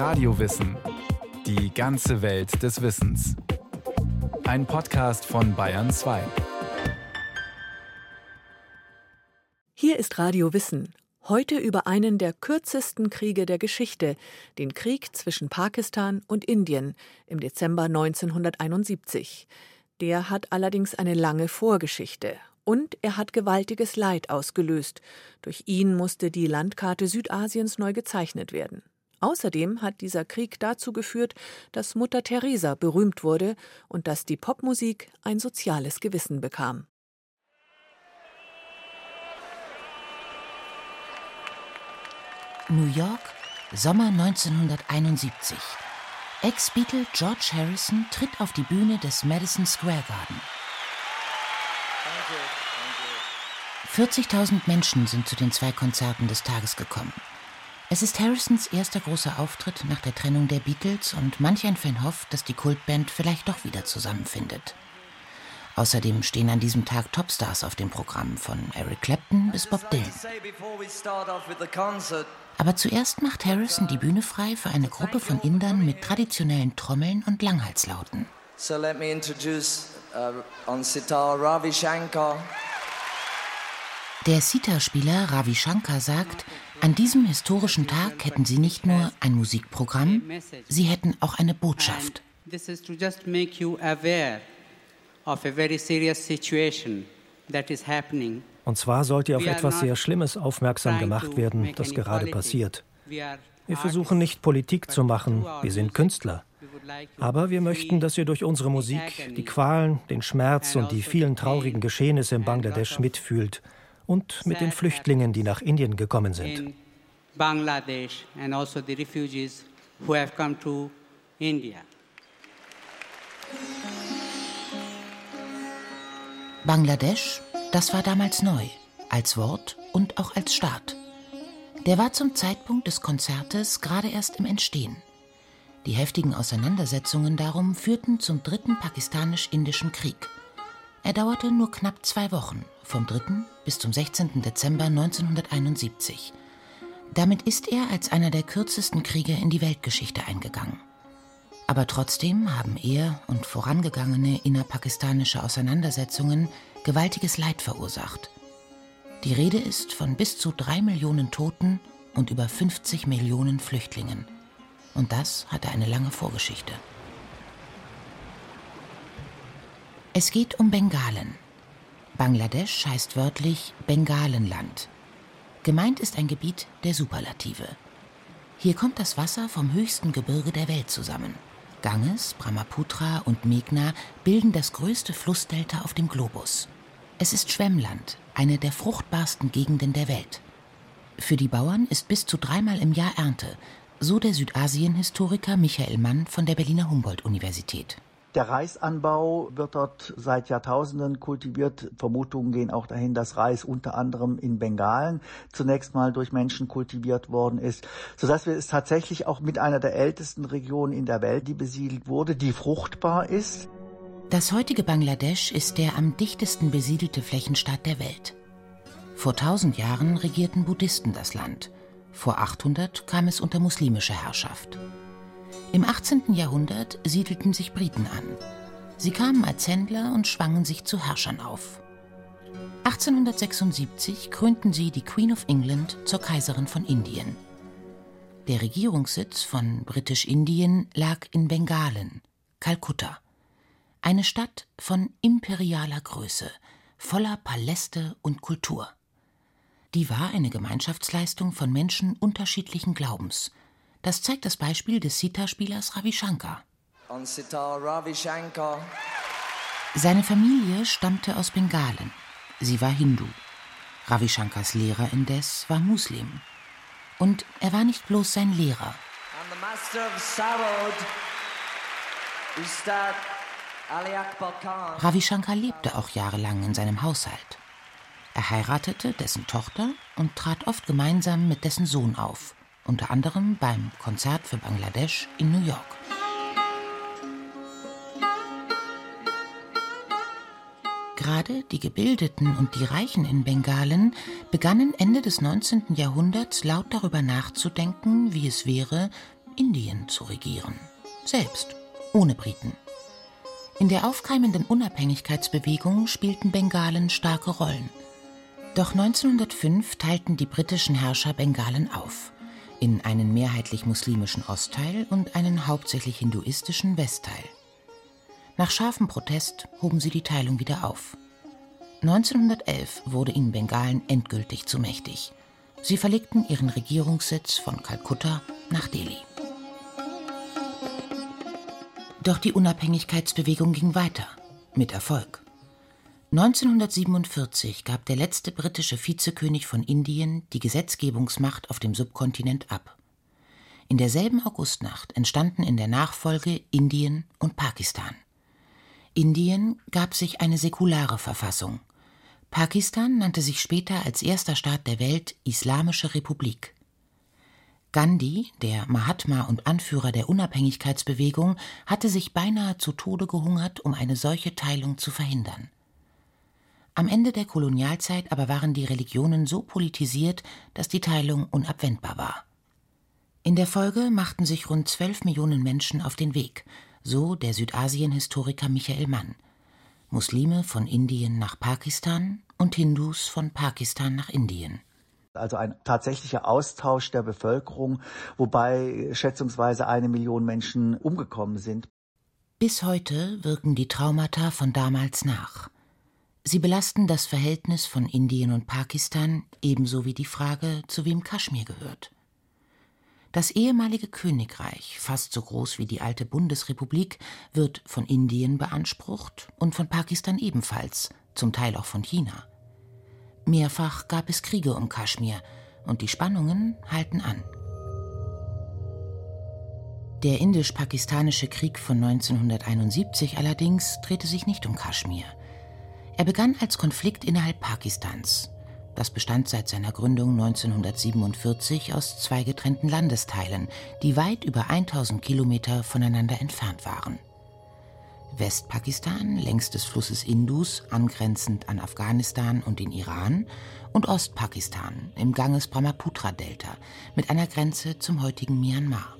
Radiowissen. Die ganze Welt des Wissens. Ein Podcast von Bayern 2. Hier ist Radio Wissen. Heute über einen der kürzesten Kriege der Geschichte, den Krieg zwischen Pakistan und Indien im Dezember 1971. Der hat allerdings eine lange Vorgeschichte und er hat gewaltiges Leid ausgelöst. Durch ihn musste die Landkarte Südasiens neu gezeichnet werden. Außerdem hat dieser Krieg dazu geführt, dass Mutter Teresa berühmt wurde und dass die Popmusik ein soziales Gewissen bekam. New York, Sommer 1971. Ex-Beatle George Harrison tritt auf die Bühne des Madison Square Garden. 40.000 Menschen sind zu den zwei Konzerten des Tages gekommen. Es ist Harrisons erster großer Auftritt nach der Trennung der Beatles und manch ein Fan hofft, dass die Kultband vielleicht doch wieder zusammenfindet. Außerdem stehen an diesem Tag Topstars auf dem Programm, von Eric Clapton bis Bob Dylan. Aber zuerst macht Harrison die Bühne frei für eine Gruppe von Indern mit traditionellen Trommeln und Langhalslauten. So let me introduce uh, on sitar Ravi Shankar. Der Sitar-Spieler Ravi Shankar sagt, an diesem historischen Tag hätten sie nicht nur ein Musikprogramm, sie hätten auch eine Botschaft. Und zwar sollte auf etwas sehr Schlimmes aufmerksam gemacht werden, das gerade passiert. Wir versuchen nicht Politik zu machen, wir sind Künstler. Aber wir möchten, dass ihr durch unsere Musik die Qualen, den Schmerz und die vielen traurigen Geschehnisse in Bangladesch mitfühlt und mit den Flüchtlingen, die nach Indien gekommen sind. Bangladesh and also the refugees who have come to India. Bangladesch, das war damals neu, als Wort und auch als Staat. Der war zum Zeitpunkt des Konzertes gerade erst im Entstehen. Die heftigen Auseinandersetzungen darum führten zum dritten pakistanisch-indischen Krieg – er dauerte nur knapp zwei Wochen, vom 3. bis zum 16. Dezember 1971. Damit ist er als einer der kürzesten Kriege in die Weltgeschichte eingegangen. Aber trotzdem haben er und vorangegangene innerpakistanische Auseinandersetzungen gewaltiges Leid verursacht. Die Rede ist von bis zu drei Millionen Toten und über 50 Millionen Flüchtlingen. Und das hatte eine lange Vorgeschichte. Es geht um Bengalen. Bangladesch heißt wörtlich Bengalenland. Gemeint ist ein Gebiet der Superlative. Hier kommt das Wasser vom höchsten Gebirge der Welt zusammen. Ganges, Brahmaputra und Meghna bilden das größte Flussdelta auf dem Globus. Es ist Schwemmland, eine der fruchtbarsten Gegenden der Welt. Für die Bauern ist bis zu dreimal im Jahr Ernte, so der Südasien-Historiker Michael Mann von der Berliner Humboldt-Universität. Der Reisanbau wird dort seit Jahrtausenden kultiviert. Vermutungen gehen auch dahin, dass Reis unter anderem in Bengalen zunächst mal durch Menschen kultiviert worden ist, sodass wir es tatsächlich auch mit einer der ältesten Regionen in der Welt, die besiedelt wurde, die fruchtbar ist. Das heutige Bangladesch ist der am dichtesten besiedelte Flächenstaat der Welt. Vor 1000 Jahren regierten Buddhisten das Land. Vor 800 kam es unter muslimische Herrschaft. Im 18. Jahrhundert siedelten sich Briten an. Sie kamen als Händler und schwangen sich zu Herrschern auf. 1876 krönten sie die Queen of England zur Kaiserin von Indien. Der Regierungssitz von Britisch-Indien lag in Bengalen, Kalkutta. Eine Stadt von imperialer Größe, voller Paläste und Kultur. Die war eine Gemeinschaftsleistung von Menschen unterschiedlichen Glaubens, das zeigt das Beispiel des Sitar-Spielers Ravi Shankar. Seine Familie stammte aus Bengalen. Sie war Hindu. Ravi Shankars Lehrer indes war Muslim. Und er war nicht bloß sein Lehrer. Ravi Shankar lebte auch jahrelang in seinem Haushalt. Er heiratete dessen Tochter und trat oft gemeinsam mit dessen Sohn auf unter anderem beim Konzert für Bangladesch in New York. Gerade die Gebildeten und die Reichen in Bengalen begannen Ende des 19. Jahrhunderts laut darüber nachzudenken, wie es wäre, Indien zu regieren. Selbst, ohne Briten. In der aufkeimenden Unabhängigkeitsbewegung spielten Bengalen starke Rollen. Doch 1905 teilten die britischen Herrscher Bengalen auf in einen mehrheitlich muslimischen Ostteil und einen hauptsächlich hinduistischen Westteil. Nach scharfem Protest hoben sie die Teilung wieder auf. 1911 wurde ihnen Bengalen endgültig zu mächtig. Sie verlegten ihren Regierungssitz von Kalkutta nach Delhi. Doch die Unabhängigkeitsbewegung ging weiter, mit Erfolg. 1947 gab der letzte britische Vizekönig von Indien die Gesetzgebungsmacht auf dem Subkontinent ab. In derselben Augustnacht entstanden in der Nachfolge Indien und Pakistan. Indien gab sich eine säkulare Verfassung. Pakistan nannte sich später als erster Staat der Welt Islamische Republik. Gandhi, der Mahatma und Anführer der Unabhängigkeitsbewegung, hatte sich beinahe zu Tode gehungert, um eine solche Teilung zu verhindern. Am Ende der Kolonialzeit aber waren die Religionen so politisiert, dass die Teilung unabwendbar war. In der Folge machten sich rund zwölf Millionen Menschen auf den Weg, so der Südasien-Historiker Michael Mann. Muslime von Indien nach Pakistan und Hindus von Pakistan nach Indien. Also ein tatsächlicher Austausch der Bevölkerung, wobei schätzungsweise eine Million Menschen umgekommen sind. Bis heute wirken die Traumata von damals nach. Sie belasten das Verhältnis von Indien und Pakistan ebenso wie die Frage, zu wem Kaschmir gehört. Das ehemalige Königreich, fast so groß wie die alte Bundesrepublik, wird von Indien beansprucht und von Pakistan ebenfalls, zum Teil auch von China. Mehrfach gab es Kriege um Kaschmir und die Spannungen halten an. Der indisch-pakistanische Krieg von 1971 allerdings drehte sich nicht um Kaschmir. Er begann als Konflikt innerhalb Pakistans. Das bestand seit seiner Gründung 1947 aus zwei getrennten Landesteilen, die weit über 1000 Kilometer voneinander entfernt waren. Westpakistan längs des Flusses Indus, angrenzend an Afghanistan und den Iran, und Ostpakistan im Ganges-Brahmaputra-Delta mit einer Grenze zum heutigen Myanmar.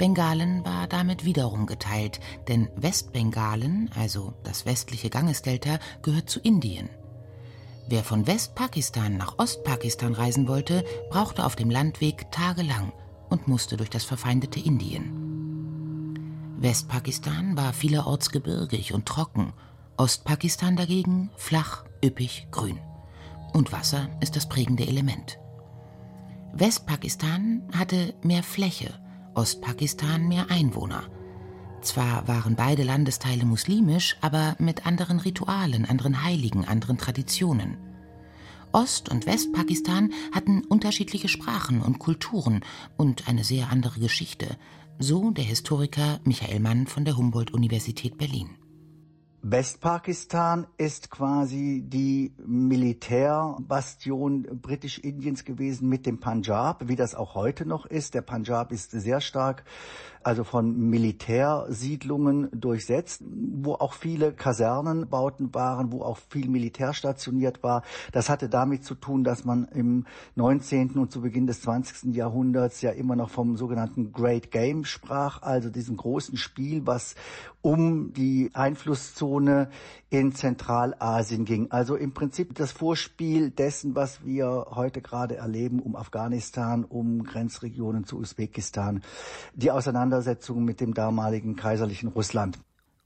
Bengalen war damit wiederum geteilt, denn Westbengalen, also das westliche Gangesdelta, gehört zu Indien. Wer von Westpakistan nach Ostpakistan reisen wollte, brauchte auf dem Landweg tagelang und musste durch das verfeindete Indien. Westpakistan war vielerorts gebirgig und trocken, Ostpakistan dagegen flach, üppig, grün. Und Wasser ist das prägende Element. Westpakistan hatte mehr Fläche, Ostpakistan mehr Einwohner. Zwar waren beide Landesteile muslimisch, aber mit anderen Ritualen, anderen Heiligen, anderen Traditionen. Ost- und Westpakistan hatten unterschiedliche Sprachen und Kulturen und eine sehr andere Geschichte, so der Historiker Michael Mann von der Humboldt-Universität Berlin. Westpakistan ist quasi die Militärbastion Britisch-Indiens gewesen mit dem Punjab, wie das auch heute noch ist. Der Punjab ist sehr stark also von Militärsiedlungen durchsetzt, wo auch viele Kasernenbauten waren, wo auch viel Militär stationiert war. Das hatte damit zu tun, dass man im 19. und zu Beginn des 20. Jahrhunderts ja immer noch vom sogenannten Great Game sprach, also diesem großen Spiel, was um die Einflusszone in Zentralasien ging. Also im Prinzip das Vorspiel dessen, was wir heute gerade erleben um Afghanistan, um Grenzregionen zu Usbekistan. Die Auseinandersetzung mit dem damaligen kaiserlichen Russland.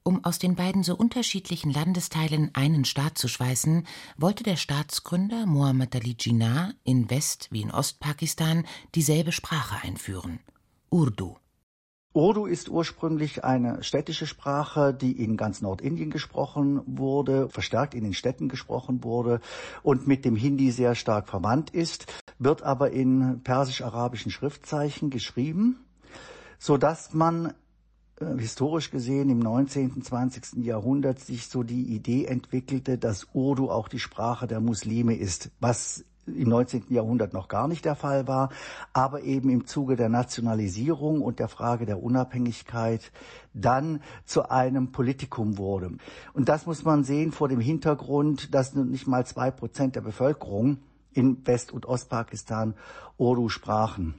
Um aus den beiden so unterschiedlichen Landesteilen einen Staat zu schweißen, wollte der Staatsgründer Muhammad Ali Jinnah in West- wie in Ostpakistan dieselbe Sprache einführen. Urdu. Urdu ist ursprünglich eine städtische Sprache, die in ganz Nordindien gesprochen wurde, verstärkt in den Städten gesprochen wurde und mit dem Hindi sehr stark verwandt ist, wird aber in persisch-arabischen Schriftzeichen geschrieben, so dass man äh, historisch gesehen im 19., 20. Jahrhundert sich so die Idee entwickelte, dass Urdu auch die Sprache der Muslime ist, was im 19. Jahrhundert noch gar nicht der Fall war, aber eben im Zuge der Nationalisierung und der Frage der Unabhängigkeit dann zu einem Politikum wurde. Und das muss man sehen vor dem Hintergrund, dass nicht mal zwei Prozent der Bevölkerung in West- und Ostpakistan Urdu sprachen.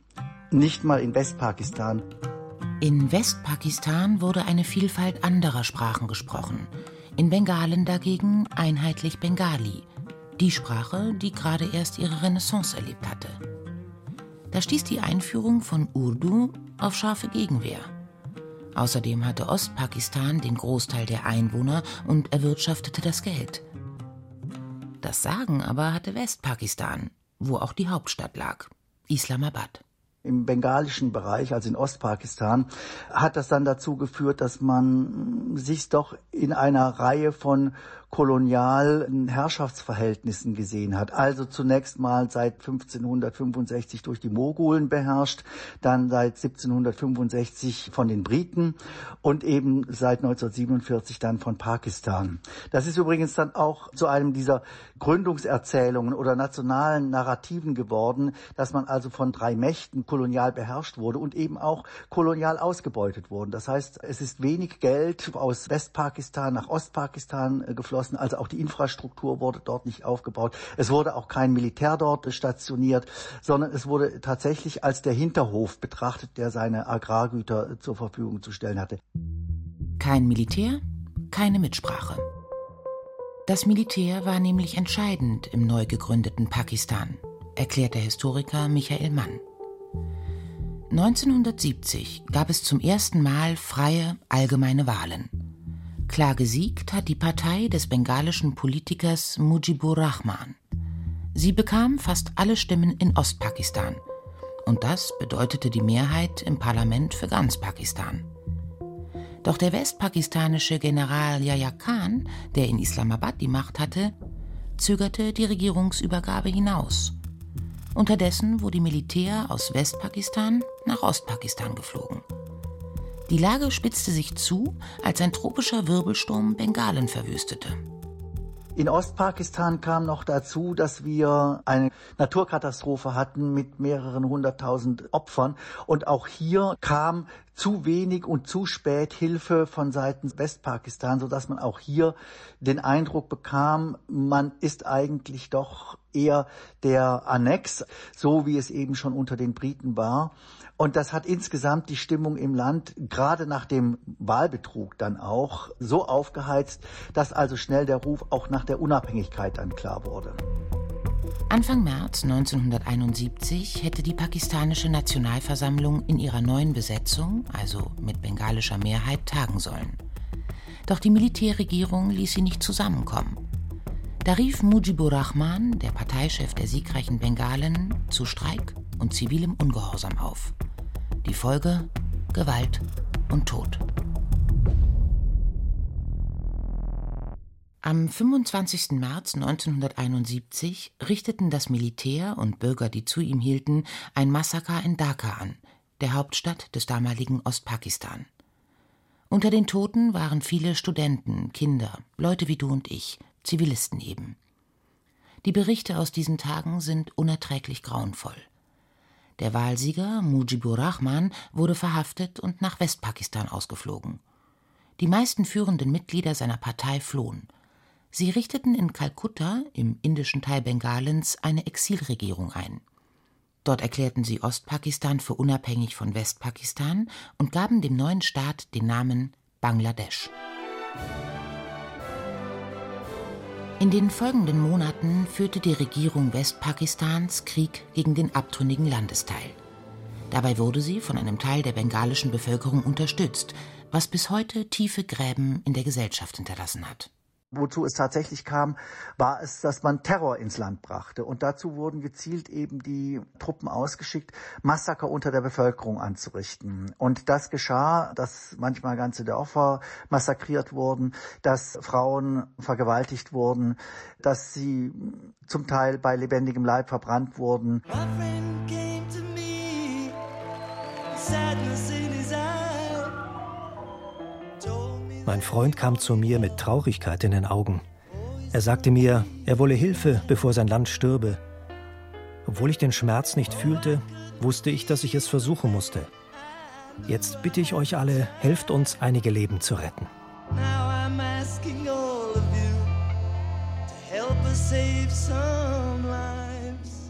Nicht mal in Westpakistan. In Westpakistan wurde eine Vielfalt anderer Sprachen gesprochen. In Bengalen dagegen einheitlich Bengali, die Sprache, die gerade erst ihre Renaissance erlebt hatte. Da stieß die Einführung von Urdu auf scharfe Gegenwehr. Außerdem hatte Ostpakistan den Großteil der Einwohner und erwirtschaftete das Geld. Das Sagen aber hatte Westpakistan, wo auch die Hauptstadt lag, Islamabad im bengalischen Bereich, also in Ostpakistan, hat das dann dazu geführt, dass man sich doch in einer Reihe von kolonialen Herrschaftsverhältnissen gesehen hat. Also zunächst mal seit 1565 durch die Mogulen beherrscht, dann seit 1765 von den Briten und eben seit 1947 dann von Pakistan. Das ist übrigens dann auch zu einem dieser Gründungserzählungen oder nationalen Narrativen geworden, dass man also von drei Mächten kolonial beherrscht wurde und eben auch kolonial ausgebeutet wurde. Das heißt, es ist wenig Geld aus Westpakistan nach Ostpakistan geflossen geschlossen, also auch die Infrastruktur wurde dort nicht aufgebaut. Es wurde auch kein Militär dort stationiert, sondern es wurde tatsächlich als der Hinterhof betrachtet, der seine Agrargüter zur Verfügung zu stellen hatte. Kein Militär, keine Mitsprache. Das Militär war nämlich entscheidend im neu gegründeten Pakistan, erklärt der Historiker Michael Mann. 1970 gab es zum ersten Mal freie, allgemeine Wahlen. Klar gesiegt hat die Partei des bengalischen Politikers Mujibur Rahman. Sie bekam fast alle Stimmen in Ostpakistan. Und das bedeutete die Mehrheit im Parlament für ganz Pakistan. Doch der westpakistanische General Yahya Khan, der in Islamabad die Macht hatte, zögerte die Regierungsübergabe hinaus. Unterdessen wurde Militär aus Westpakistan nach Ostpakistan geflogen. Die Lage spitzte sich zu, als ein tropischer Wirbelsturm Bengalen verwüstete. In Ostpakistan kam noch dazu, dass wir eine Naturkatastrophe hatten mit mehreren hunderttausend Opfern. Und auch hier kam zu wenig und zu spät Hilfe von Seiten Westpakistan, sodass man auch hier den Eindruck bekam, man ist eigentlich doch eher der Annex, so wie es eben schon unter den Briten war. Und das hat insgesamt die Stimmung im Land, gerade nach dem Wahlbetrug dann auch, so aufgeheizt, dass also schnell der Ruf auch nach der Unabhängigkeit dann klar wurde. Anfang März 1971 hätte die pakistanische Nationalversammlung in ihrer neuen Besetzung, also mit bengalischer Mehrheit, tagen sollen. Doch die Militärregierung ließ sie nicht zusammenkommen. Da rief Mujibur Rahman, der Parteichef der siegreichen Bengalen, zu Streik und zivilem Ungehorsam auf. Die Folge Gewalt und Tod. Am 25. März 1971 richteten das Militär und Bürger, die zu ihm hielten, ein Massaker in Dhaka an, der Hauptstadt des damaligen Ostpakistan. Unter den Toten waren viele Studenten, Kinder, Leute wie du und ich, Zivilisten eben. Die Berichte aus diesen Tagen sind unerträglich grauenvoll. Der Wahlsieger Mujibur Rahman wurde verhaftet und nach Westpakistan ausgeflogen. Die meisten führenden Mitglieder seiner Partei flohen. Sie richteten in Kalkutta, im indischen Teil Bengalens, eine Exilregierung ein. Dort erklärten sie Ostpakistan für unabhängig von Westpakistan und gaben dem neuen Staat den Namen Bangladesch. In den folgenden Monaten führte die Regierung Westpakistans Krieg gegen den abtrünnigen Landesteil. Dabei wurde sie von einem Teil der bengalischen Bevölkerung unterstützt, was bis heute tiefe Gräben in der Gesellschaft hinterlassen hat. Wozu es tatsächlich kam, war es, dass man Terror ins Land brachte. Und dazu wurden gezielt eben die Truppen ausgeschickt, Massaker unter der Bevölkerung anzurichten. Und das geschah, dass manchmal ganze Dörfer massakriert wurden, dass Frauen vergewaltigt wurden, dass sie zum Teil bei lebendigem Leib verbrannt wurden. Mein Freund kam zu mir mit Traurigkeit in den Augen. Er sagte mir, er wolle Hilfe, bevor sein Land stürbe. Obwohl ich den Schmerz nicht fühlte, wusste ich, dass ich es versuchen musste. Jetzt bitte ich euch alle, helft uns, einige Leben zu retten.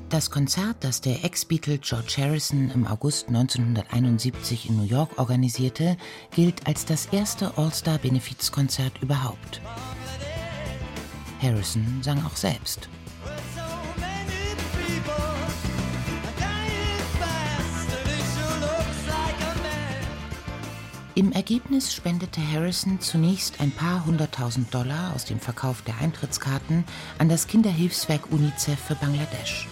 Das Konzert, das der Ex-Beatle George Harrison im August 1971 in New York organisierte, gilt als das erste All-Star-Benefizkonzert überhaupt. Harrison sang auch selbst. Im Ergebnis spendete Harrison zunächst ein paar hunderttausend Dollar aus dem Verkauf der Eintrittskarten an das Kinderhilfswerk UNICEF für Bangladesch.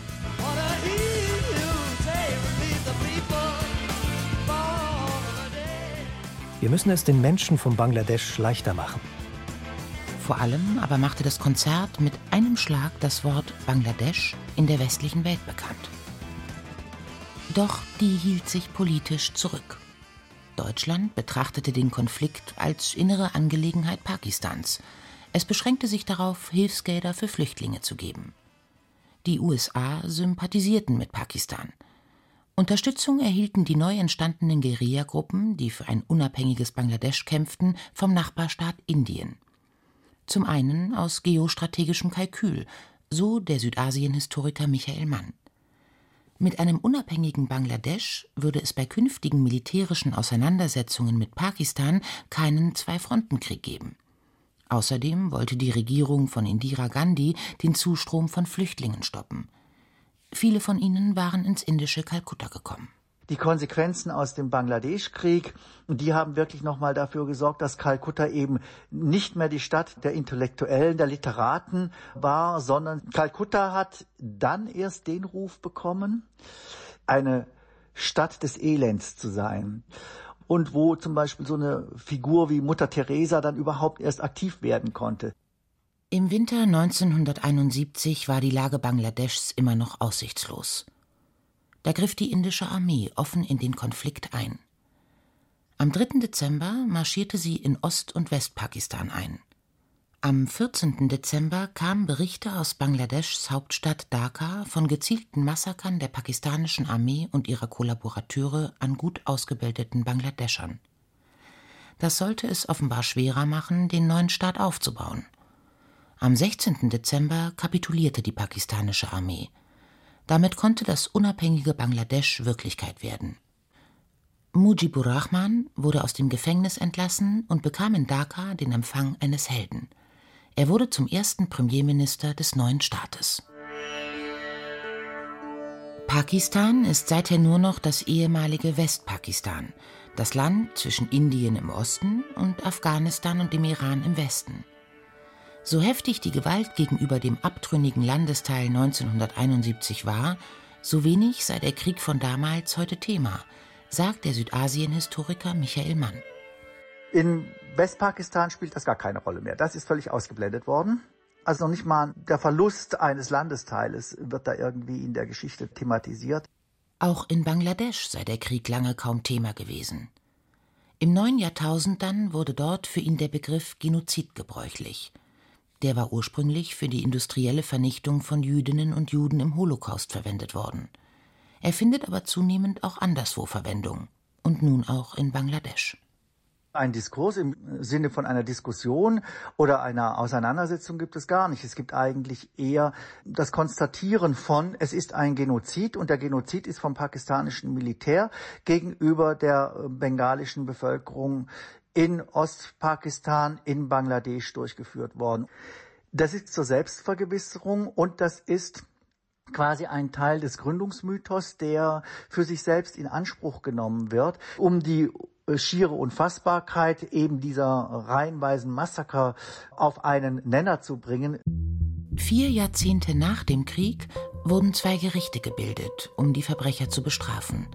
Wir müssen es den Menschen von Bangladesch leichter machen. Vor allem aber machte das Konzert mit einem Schlag das Wort Bangladesch in der westlichen Welt bekannt. Doch die hielt sich politisch zurück. Deutschland betrachtete den Konflikt als innere Angelegenheit Pakistans. Es beschränkte sich darauf, Hilfsgelder für Flüchtlinge zu geben. Die USA sympathisierten mit Pakistan. Unterstützung erhielten die neu entstandenen Guerillagruppen, die für ein unabhängiges Bangladesch kämpften, vom Nachbarstaat Indien. Zum einen aus geostrategischem Kalkül, so der Südasien-Historiker Michael Mann. Mit einem unabhängigen Bangladesch würde es bei künftigen militärischen Auseinandersetzungen mit Pakistan keinen Zwei-Fronten-Krieg geben. Außerdem wollte die Regierung von Indira Gandhi den Zustrom von Flüchtlingen stoppen. Viele von ihnen waren ins indische Kalkutta gekommen. Die Konsequenzen aus dem Bangladesch-Krieg, die haben wirklich nochmal dafür gesorgt, dass Kalkutta eben nicht mehr die Stadt der Intellektuellen, der Literaten war, sondern Kalkutta hat dann erst den Ruf bekommen, eine Stadt des Elends zu sein. Und wo zum Beispiel so eine Figur wie Mutter Teresa dann überhaupt erst aktiv werden konnte. Im Winter 1971 war die Lage Bangladeschs immer noch aussichtslos. Da griff die indische Armee offen in den Konflikt ein. Am 3. Dezember marschierte sie in Ost- und Westpakistan ein. Am 14. Dezember kamen Berichte aus Bangladeschs Hauptstadt Dhaka von gezielten Massakern der pakistanischen Armee und ihrer Kollaborateure an gut ausgebildeten Bangladeschern. Das sollte es offenbar schwerer machen, den neuen Staat aufzubauen. Am 16. Dezember kapitulierte die pakistanische Armee. Damit konnte das unabhängige Bangladesch Wirklichkeit werden. Mujibur Rahman wurde aus dem Gefängnis entlassen und bekam in Dhaka den Empfang eines Helden. Er wurde zum ersten Premierminister des neuen Staates. Pakistan ist seither nur noch das ehemalige Westpakistan, das Land zwischen Indien im Osten und Afghanistan und dem Iran im Westen. So heftig die Gewalt gegenüber dem abtrünnigen Landesteil 1971 war, so wenig sei der Krieg von damals heute Thema, sagt der Südasien-Historiker Michael Mann. In Westpakistan spielt das gar keine Rolle mehr. Das ist völlig ausgeblendet worden. Also noch nicht mal der Verlust eines Landesteiles wird da irgendwie in der Geschichte thematisiert. Auch in Bangladesch sei der Krieg lange kaum Thema gewesen. Im neuen Jahrtausend dann wurde dort für ihn der Begriff Genozid gebräuchlich – der war ursprünglich für die industrielle Vernichtung von Jüdinnen und Juden im Holocaust verwendet worden. Er findet aber zunehmend auch anderswo Verwendung und nun auch in Bangladesch. Ein Diskurs im Sinne von einer Diskussion oder einer Auseinandersetzung gibt es gar nicht. Es gibt eigentlich eher das Konstatieren von, es ist ein Genozid und der Genozid ist vom pakistanischen Militär gegenüber der bengalischen Bevölkerung in Ostpakistan, in Bangladesch durchgeführt worden. Das ist zur Selbstvergewisserung und das ist quasi ein Teil des Gründungsmythos, der für sich selbst in Anspruch genommen wird, um die schiere Unfassbarkeit eben dieser reihenweisen Massaker auf einen Nenner zu bringen. Vier Jahrzehnte nach dem Krieg wurden zwei Gerichte gebildet, um die Verbrecher zu bestrafen.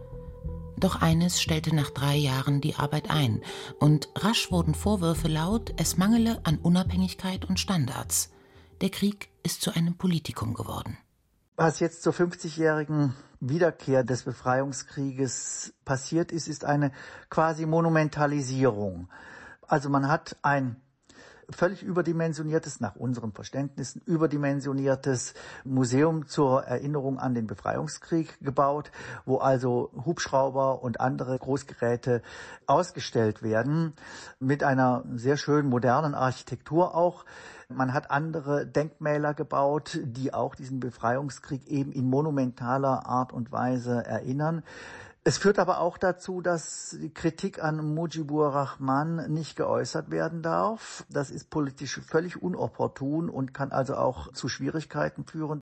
Doch eines stellte nach drei Jahren die Arbeit ein, und rasch wurden Vorwürfe laut, es mangele an Unabhängigkeit und Standards. Der Krieg ist zu einem Politikum geworden. Was jetzt zur 50-jährigen Wiederkehr des Befreiungskrieges passiert ist, ist eine quasi Monumentalisierung. Also man hat ein völlig überdimensioniertes, nach unseren Verständnissen überdimensioniertes Museum zur Erinnerung an den Befreiungskrieg gebaut, wo also Hubschrauber und andere Großgeräte ausgestellt werden, mit einer sehr schönen modernen Architektur auch. Man hat andere Denkmäler gebaut, die auch diesen Befreiungskrieg eben in monumentaler Art und Weise erinnern. Es führt aber auch dazu, dass Kritik an Mujibur Rahman nicht geäußert werden darf. Das ist politisch völlig unopportun und kann also auch zu Schwierigkeiten führen.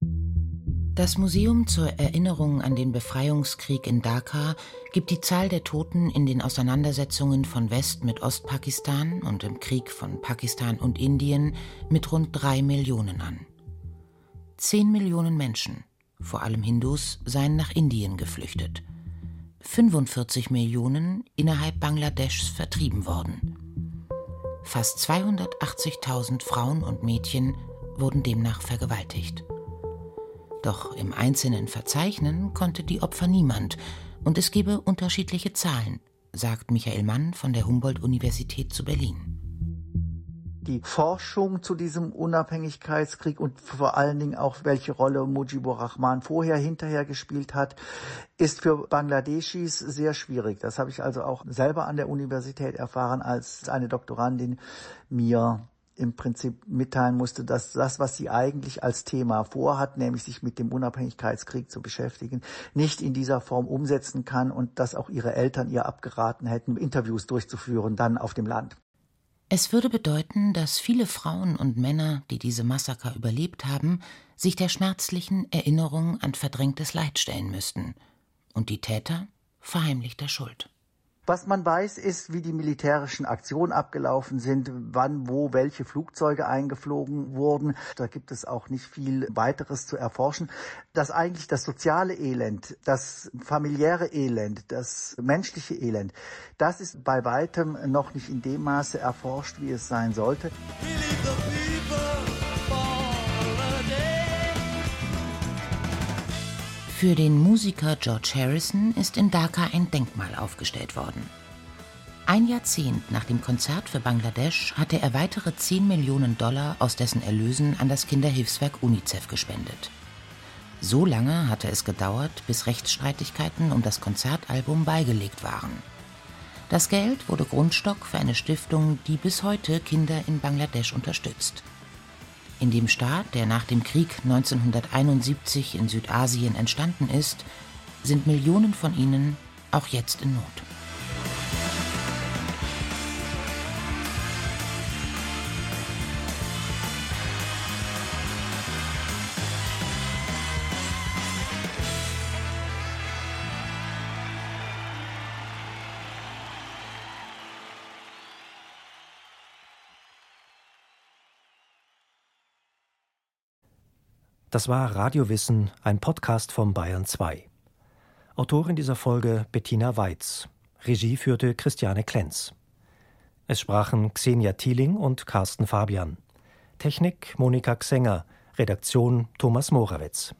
Das Museum zur Erinnerung an den Befreiungskrieg in Dhaka gibt die Zahl der Toten in den Auseinandersetzungen von West mit Ostpakistan und im Krieg von Pakistan und Indien mit rund drei Millionen an. Zehn Millionen Menschen, vor allem Hindus, seien nach Indien geflüchtet. 45 Millionen innerhalb Bangladeschs vertrieben worden. Fast 280.000 Frauen und Mädchen wurden demnach vergewaltigt. Doch im Einzelnen verzeichnen konnte die Opfer niemand und es gebe unterschiedliche Zahlen, sagt Michael Mann von der Humboldt-Universität zu Berlin die Forschung zu diesem Unabhängigkeitskrieg und vor allen Dingen auch welche Rolle Mujibur Rahman vorher, hinterher gespielt hat, ist für Bangladeschis sehr schwierig. Das habe ich also auch selber an der Universität erfahren, als eine Doktorandin mir im Prinzip mitteilen musste, dass das, was sie eigentlich als Thema vorhat, nämlich sich mit dem Unabhängigkeitskrieg zu beschäftigen, nicht in dieser Form umsetzen kann und dass auch ihre Eltern ihr abgeraten hätten, Interviews durchzuführen, dann auf dem Land. Es würde bedeuten, dass viele Frauen und Männer, die diese Massaker überlebt haben, sich der schmerzlichen Erinnerung an verdrängtes Leid stellen müssten und die Täter verheimlichter Schuld. Was man weiß, ist, wie die militärischen Aktionen abgelaufen sind, wann, wo, welche Flugzeuge eingeflogen wurden. Da gibt es auch nicht viel weiteres zu erforschen. Dass eigentlich das soziale Elend, das familiäre Elend, das menschliche Elend, das ist bei weitem noch nicht in dem Maße erforscht, wie es sein sollte. Für den Musiker George Harrison ist in Dhaka ein Denkmal aufgestellt worden. Ein Jahrzehnt nach dem Konzert für Bangladesch hatte er weitere 10 Millionen Dollar aus dessen Erlösen an das Kinderhilfswerk UNICEF gespendet. So lange hatte es gedauert, bis Rechtsstreitigkeiten um das Konzertalbum beigelegt waren. Das Geld wurde Grundstock für eine Stiftung, die bis heute Kinder in Bangladesch unterstützt. In dem Staat, der nach dem Krieg 1971 in Südasien entstanden ist, sind Millionen von ihnen auch jetzt in Not. Das war Radiowissen, ein Podcast vom Bayern 2. Autorin dieser Folge Bettina Weiz. Regie führte Christiane Klenz. Es sprachen Xenia Thieling und Carsten Fabian. Technik Monika Xenger. Redaktion Thomas Morawetz.